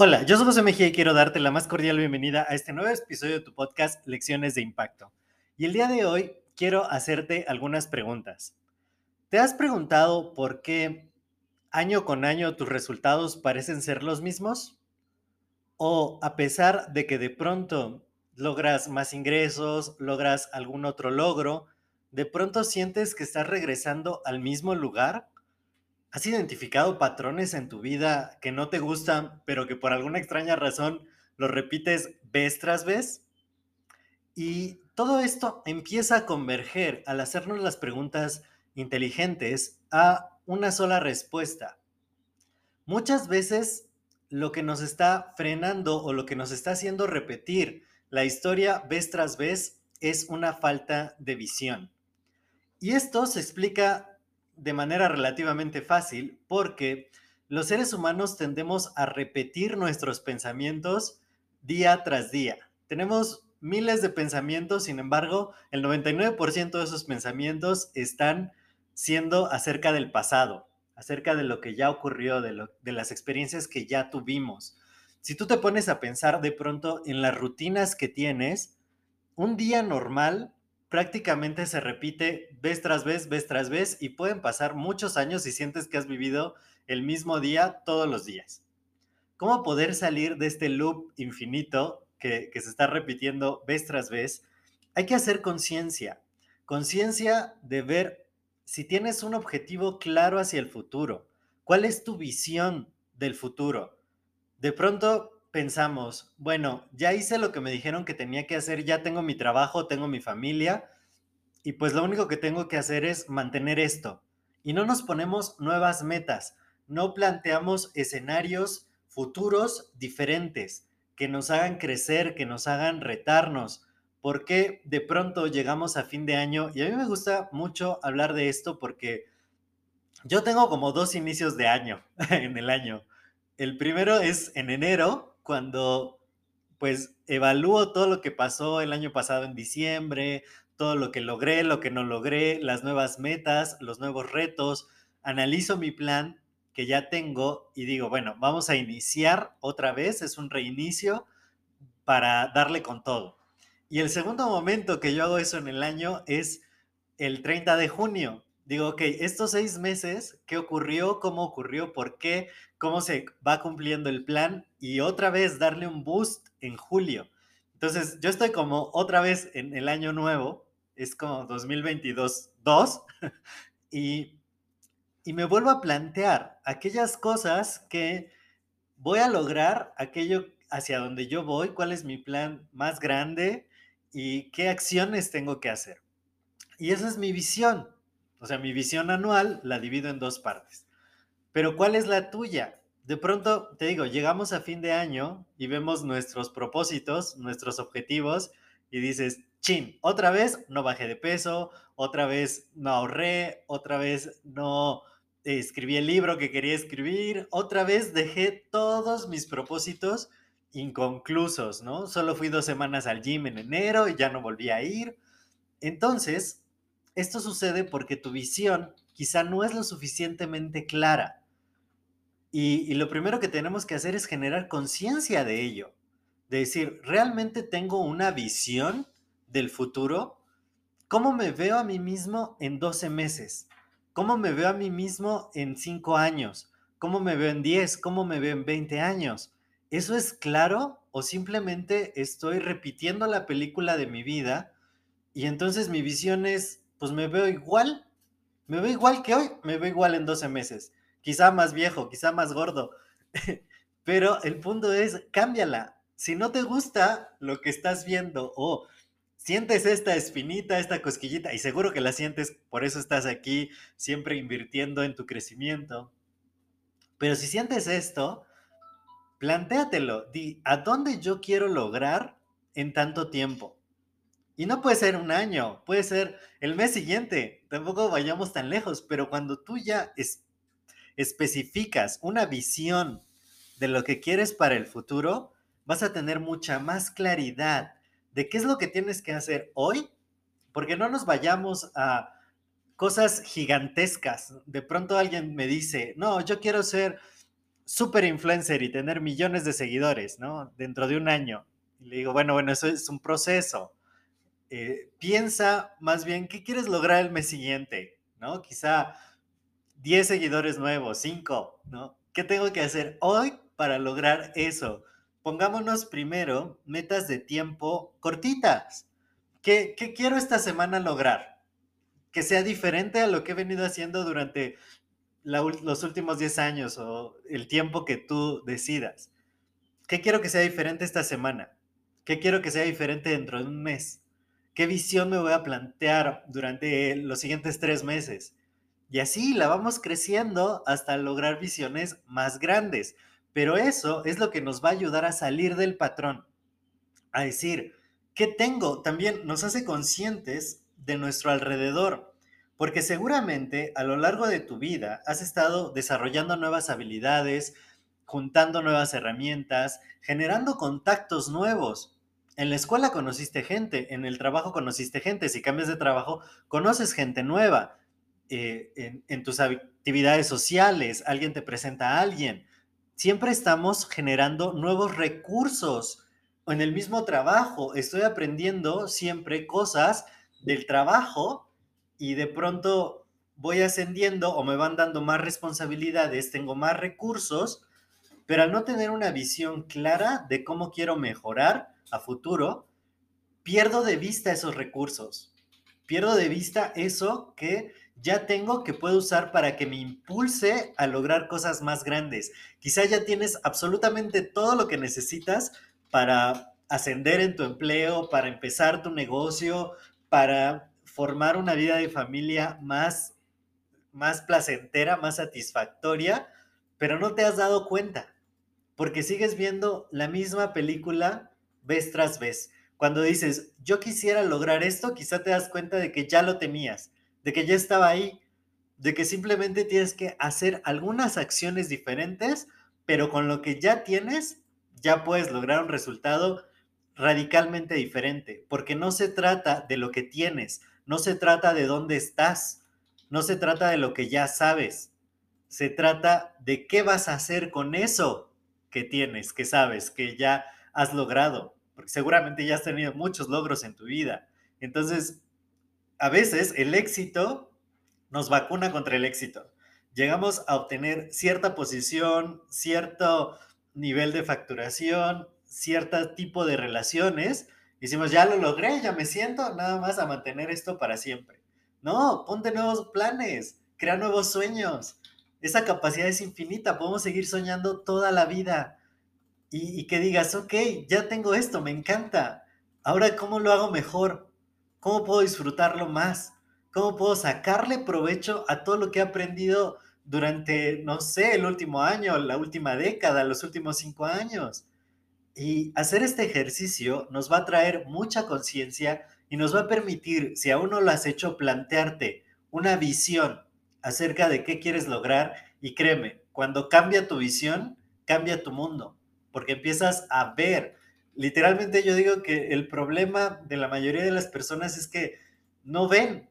Hola, yo soy José Mejía y quiero darte la más cordial bienvenida a este nuevo episodio de tu podcast Lecciones de Impacto. Y el día de hoy quiero hacerte algunas preguntas. ¿Te has preguntado por qué año con año tus resultados parecen ser los mismos? ¿O a pesar de que de pronto logras más ingresos, logras algún otro logro, de pronto sientes que estás regresando al mismo lugar ¿Has identificado patrones en tu vida que no te gustan, pero que por alguna extraña razón los repites vez tras vez? Y todo esto empieza a converger al hacernos las preguntas inteligentes a una sola respuesta. Muchas veces lo que nos está frenando o lo que nos está haciendo repetir la historia vez tras vez es una falta de visión. Y esto se explica de manera relativamente fácil porque los seres humanos tendemos a repetir nuestros pensamientos día tras día. Tenemos miles de pensamientos, sin embargo, el 99% de esos pensamientos están siendo acerca del pasado, acerca de lo que ya ocurrió, de, de las experiencias que ya tuvimos. Si tú te pones a pensar de pronto en las rutinas que tienes, un día normal prácticamente se repite vez tras vez, vez tras vez, y pueden pasar muchos años y sientes que has vivido el mismo día todos los días. ¿Cómo poder salir de este loop infinito que, se está repitiendo vez tras vez? Hay que hacer conciencia, conciencia de ver si tienes un objetivo claro hacia el futuro, cuál es tu visión del futuro. De pronto pensamos, bueno, ya hice lo que me dijeron que tenía que hacer, ya tengo mi trabajo, tengo mi familia, y pues lo único que tengo que hacer es mantener esto. Y no nos ponemos nuevas metas, no planteamos escenarios futuros diferentes que nos hagan crecer, que nos hagan retarnos, porque de pronto llegamos a fin de año y a mí me gusta mucho hablar de esto porque yo tengo como dos inicios de año en el año. El primero es en enero, cuando pues evalúo todo lo que pasó el año pasado en diciembre, todo lo que logré, lo que no logré, las nuevas metas, los nuevos retos, analizo mi plan que ya tengo y digo, bueno, vamos a iniciar otra vez, es un reinicio para darle con todo. Y el segundo momento que yo hago eso en el año es el 30 de junio, digo, ok, estos seis meses, ¿qué ocurrió? ¿Cómo ocurrió? ¿Por qué? ¿Cómo se va cumpliendo el plan? Y otra vez darle un boost en julio. Entonces, yo estoy como otra vez en el año nuevo, es como 2022 2, y, y me vuelvo a plantear aquellas cosas que voy a lograr, aquello hacia donde yo voy, cuál es mi plan más grande y qué acciones tengo que hacer. Y esa es mi visión. O sea, mi visión anual la divido en dos partes. Pero ¿cuál es la tuya? De pronto, te digo, llegamos a fin de año y vemos nuestros propósitos, nuestros objetivos y dices, chin, otra vez no bajé de peso, otra vez no ahorré, otra vez no escribí el libro que quería escribir, otra vez dejé todos mis propósitos inconclusos, ¿no? Solo fui dos semanas al gym en enero y ya no volví a ir. Entonces, esto sucede porque tu visión quizá no es lo suficientemente clara. Y, lo primero que tenemos que hacer es generar conciencia de ello. De decir, ¿realmente tengo una visión del futuro? ¿Cómo me veo a mí mismo en 12 meses? ¿Cómo me veo a mí mismo en 5 años? ¿Cómo me veo en 10? ¿Cómo me veo en 20 años? ¿Eso es claro o simplemente estoy repitiendo la película de mi vida y entonces mi visión es pues me veo igual. Me veo igual que hoy, me veo igual en 12 meses. Quizá más viejo, quizá más gordo. Pero el punto es, cámbiala. Si no te gusta lo que estás viendo o sientes esta espinita, esta cosquillita, y seguro que la sientes, por eso estás aquí, siempre invirtiendo en tu crecimiento. Pero si sientes esto, plantéatelo, di, ¿a dónde yo quiero lograr en tanto tiempo? Y no puede ser un año, puede ser el mes siguiente, tampoco vayamos tan lejos, pero cuando tú ya especificas una visión de lo que quieres para el futuro, vas a tener mucha más claridad de qué es lo que tienes que hacer hoy, porque no nos vayamos a cosas gigantescas. De pronto alguien me dice, no, yo quiero ser super influencer y tener millones de seguidores, ¿no? Dentro de un año. Y le digo, bueno, bueno, eso es un proceso. Eh, piensa más bien qué quieres lograr el mes siguiente, ¿no? Quizá 10 seguidores nuevos, 5, ¿no? ¿Qué tengo que hacer hoy para lograr eso? pongámonos primero metas de tiempo cortitas. ¿Qué, quiero esta semana lograr? Que sea diferente a lo que he venido haciendo durante los últimos 10 años o el tiempo que tú decidas. ¿Qué quiero que sea diferente esta semana? ¿Qué quiero que sea diferente dentro de un mes? ¿Qué visión me voy a plantear durante los siguientes tres meses? Y así la vamos creciendo hasta lograr visiones más grandes. Pero eso es lo que nos va a ayudar a salir del patrón, a decir, ¿qué tengo? También nos hace conscientes de nuestro alrededor, porque seguramente a lo largo de tu vida has estado desarrollando nuevas habilidades, juntando nuevas herramientas, generando contactos nuevos. En la escuela conociste gente, en el trabajo conociste gente, si cambias de trabajo, conoces gente nueva. Eh, en, en tus actividades sociales, alguien te presenta a alguien siempre estamos generando nuevos recursos. En el mismo trabajo, estoy aprendiendo siempre cosas del trabajo y de pronto voy ascendiendo o me van dando más responsabilidades, tengo más recursos, pero al no tener una visión clara de cómo quiero mejorar a futuro, pierdo de vista esos recursos, pierdo de vista eso que ya tengo que puedo usar para que me impulse a lograr cosas más grandes. Quizá ya tienes absolutamente todo lo que necesitas para ascender en tu empleo, para empezar tu negocio, para formar una vida de familia más, más placentera, más satisfactoria, pero no te has dado cuenta, porque sigues viendo la misma película vez tras vez. Cuando dices, yo quisiera lograr esto, quizá te das cuenta de que ya lo tenías de que ya estaba ahí, de que simplemente tienes que hacer algunas acciones diferentes, pero con lo que ya tienes, ya puedes lograr un resultado radicalmente diferente, porque no se trata de lo que tienes, no se trata de dónde estás, no se trata de lo que ya sabes, se trata de qué vas a hacer con eso que tienes, que sabes, que ya has logrado, porque seguramente ya has tenido muchos logros en tu vida. Entonces, a veces el éxito nos vacuna contra el éxito. Llegamos a obtener cierta posición, cierto nivel de facturación, cierto tipo de relaciones. Y decimos, ya lo logré, ya me siento nada más a mantener esto para siempre. No, ponte nuevos planes, crea nuevos sueños. Esa capacidad es infinita, podemos seguir soñando toda la vida. Y, que digas, ok, ya tengo esto, me encanta. Ahora, ¿cómo lo hago mejor? ¿Cómo puedo disfrutarlo más? ¿Cómo puedo sacarle provecho a todo lo que he aprendido durante, no sé, el último año, la última década, los últimos cinco años? Y hacer este ejercicio nos va a traer mucha conciencia y nos va a permitir, si aún no lo has hecho, plantearte una visión acerca de qué quieres lograr. Y créeme, cuando cambia tu visión, cambia tu mundo, porque empiezas a ver literalmente yo digo que el problema de la mayoría de las personas es que no ven.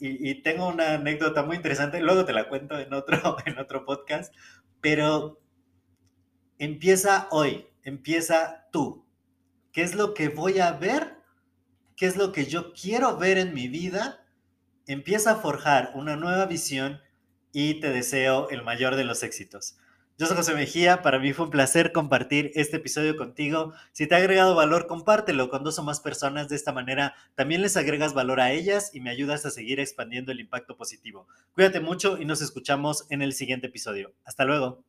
Y, tengo una anécdota muy interesante, luego te la cuento en otro, en otro podcast, pero empieza hoy, empieza tú. ¿Qué es lo que voy a ver? ¿Qué es lo que yo quiero ver en mi vida? Empieza a forjar una nueva visión y te deseo el mayor de los éxitos. Yo soy José Mejía, para mí fue un placer compartir este episodio contigo. Si te ha agregado valor, compártelo con dos o más personas. De esta manera también les agregas valor a ellas y me ayudas a seguir expandiendo el impacto positivo. Cuídate mucho y nos escuchamos en el siguiente episodio. Hasta luego.